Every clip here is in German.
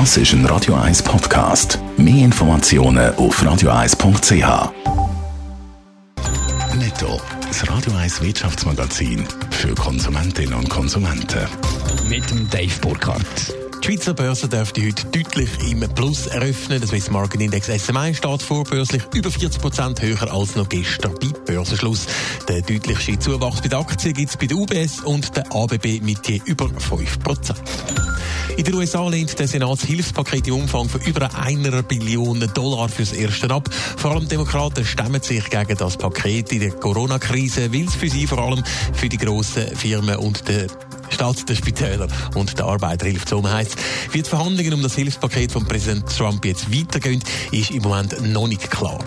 Das ist ein Radio 1 Podcast. Mehr Informationen auf radio1.ch. Netto, das Radio 1 Wirtschaftsmagazin für Konsumentinnen und Konsumenten. Mit dem Dave Burkhardt. Die Schweizer Börse dürfte heute deutlich im Plus eröffnen. Der Swiss Market Index SMI steht vorbörslich über 40 Prozent höher als noch gestern bei Börsenschluss. Der deutlichste Zuwachs bei den Aktien gibt es bei der UBS und der ABB mit je über 5 Prozent. In den USA lehnt der Senat das Hilfspaket im Umfang von über einer Billion Dollar fürs Erste ab. Vor allem Demokraten stemmen sich gegen das Paket in der Corona-Krise, weil es für sie vor allem für die grossen Firmen und den Staat der Spitäler und der Arbeiterhilfe zusammen heisst. Wie die Verhandlungen um das Hilfspaket von Präsident Trump jetzt weitergehen, ist im Moment noch nicht klar.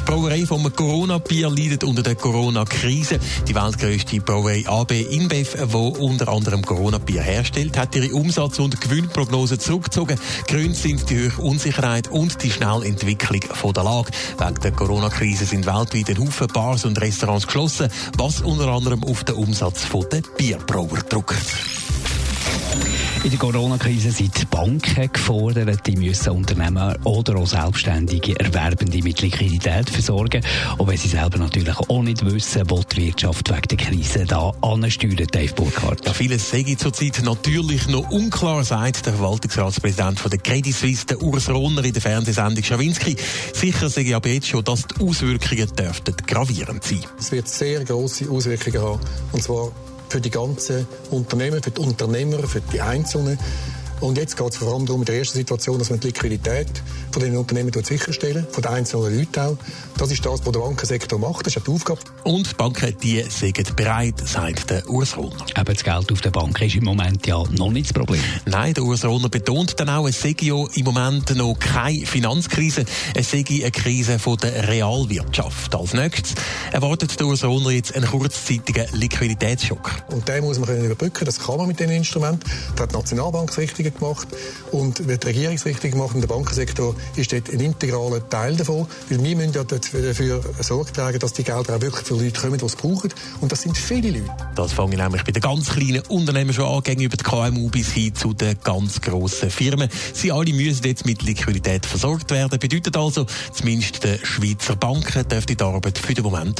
Die Brauerei vom Corona-Bier leidet unter der Corona-Krise. Die weltgrößte Brauerei AB InBev, die unter anderem Corona-Bier herstellt, hat ihre Umsatz- und Gewinnprognose zurückgezogen. Gründe sind die hohe Unsicherheit und die schnelle Entwicklung der Lage. Wegen der Corona-Krise sind weltweit ein Haufen Bars und Restaurants geschlossen, was unter anderem auf den Umsatz der Bierbrauer drückt. In der Corona-Krise sind die Banken gefordert, die müssen Unternehmen oder auch Selbstständige Erwerbende mit Liquidität versorgen. Auch wenn sie selber natürlich auch nicht wissen, wo die Wirtschaft wegen der Krise da ansteuert, Dave Burkhardt. Ja, vieles sei zurzeit natürlich noch unklar, sagt der Verwaltungsratspräsident von der Credit Suisse, der Urs Rohner, in der Fernsehsendung Schawinski. Sicher sage ich aber jetzt schon, dass die Auswirkungen dürften gravierend sein. Es wird sehr große Auswirkungen haben. Und zwar für die ganzen Unternehmen, für die Unternehmer, für die Einzelnen. Und jetzt geht es vor allem darum, in der ersten Situation, dass man die Liquidität von den Unternehmen sicherstellen, von den einzelnen Leuten auch. Das ist das, was der Bankensektor macht, das ist die Aufgabe. Und die Banken, die sind bereit, sagt der Urs Rohner. Aber das Geld auf der Bank ist im Moment ja noch nicht das Problem. Nein, der Urs Rohner betont dann auch, es sei ja im Moment noch keine Finanzkrise, es sei eine Krise von der Realwirtschaft. Als nächstes erwartet der Rohner jetzt einen kurzzeitigen Liquiditätsschock. Und den muss man können überbrücken, das kann man mit diesen Instrumenten. Da hat die Nationalbank richtig gemacht und wird die Regierung richtig gemacht und der Bankensektor ist dort ein integraler Teil davon, weil wir müssen ja dafür Sorge tragen, dass die Gelder auch wirklich für Leute kommen, die es brauchen und das sind viele Leute. Das fange ich nämlich bei den ganz kleinen Unternehmen schon an, gegenüber den KMU bis hin zu den ganz grossen Firmen. Sie alle müssen jetzt mit Liquidität versorgt werden, bedeutet also, zumindest den Schweizer Banken dürfte die Arbeit für den Moment